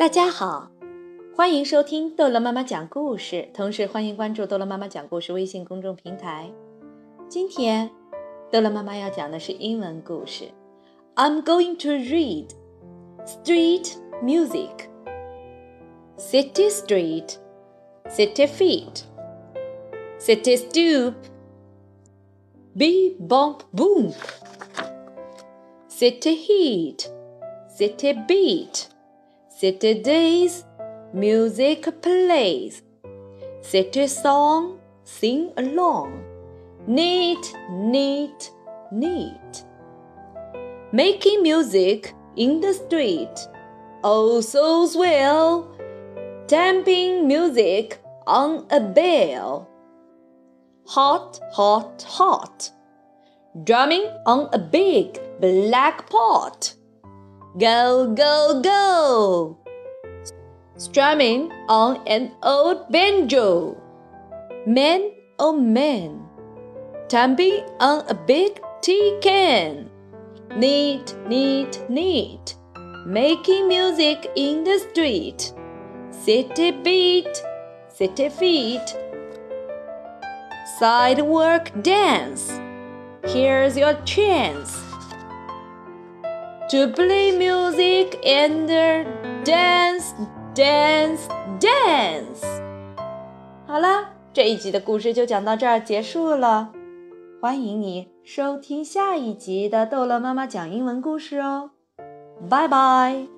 大家好，欢迎收听逗乐妈妈讲故事，同时欢迎关注逗乐妈妈讲故事微信公众平台。今天，逗乐妈妈要讲的是英文故事。I'm going to read Street Music. City street, city feet, city stoop, beep bump boom, city heat, city beat. City days, music plays. City song, sing along. Neat, neat, neat. Making music in the street. Oh, so swell. Tamping music on a bell. Hot, hot, hot. Drumming on a big black pot. Go, go, go! Strumming on an old banjo. Man, oh man, tumbling on a big tea can. Neat, neat, neat, making music in the street. City beat, city feet. Sidewalk dance. Here's your chance to play music and dance, dance, dance。好了，这一集的故事就讲到这儿结束了。欢迎你收听下一集的逗乐妈妈讲英文故事哦，拜拜。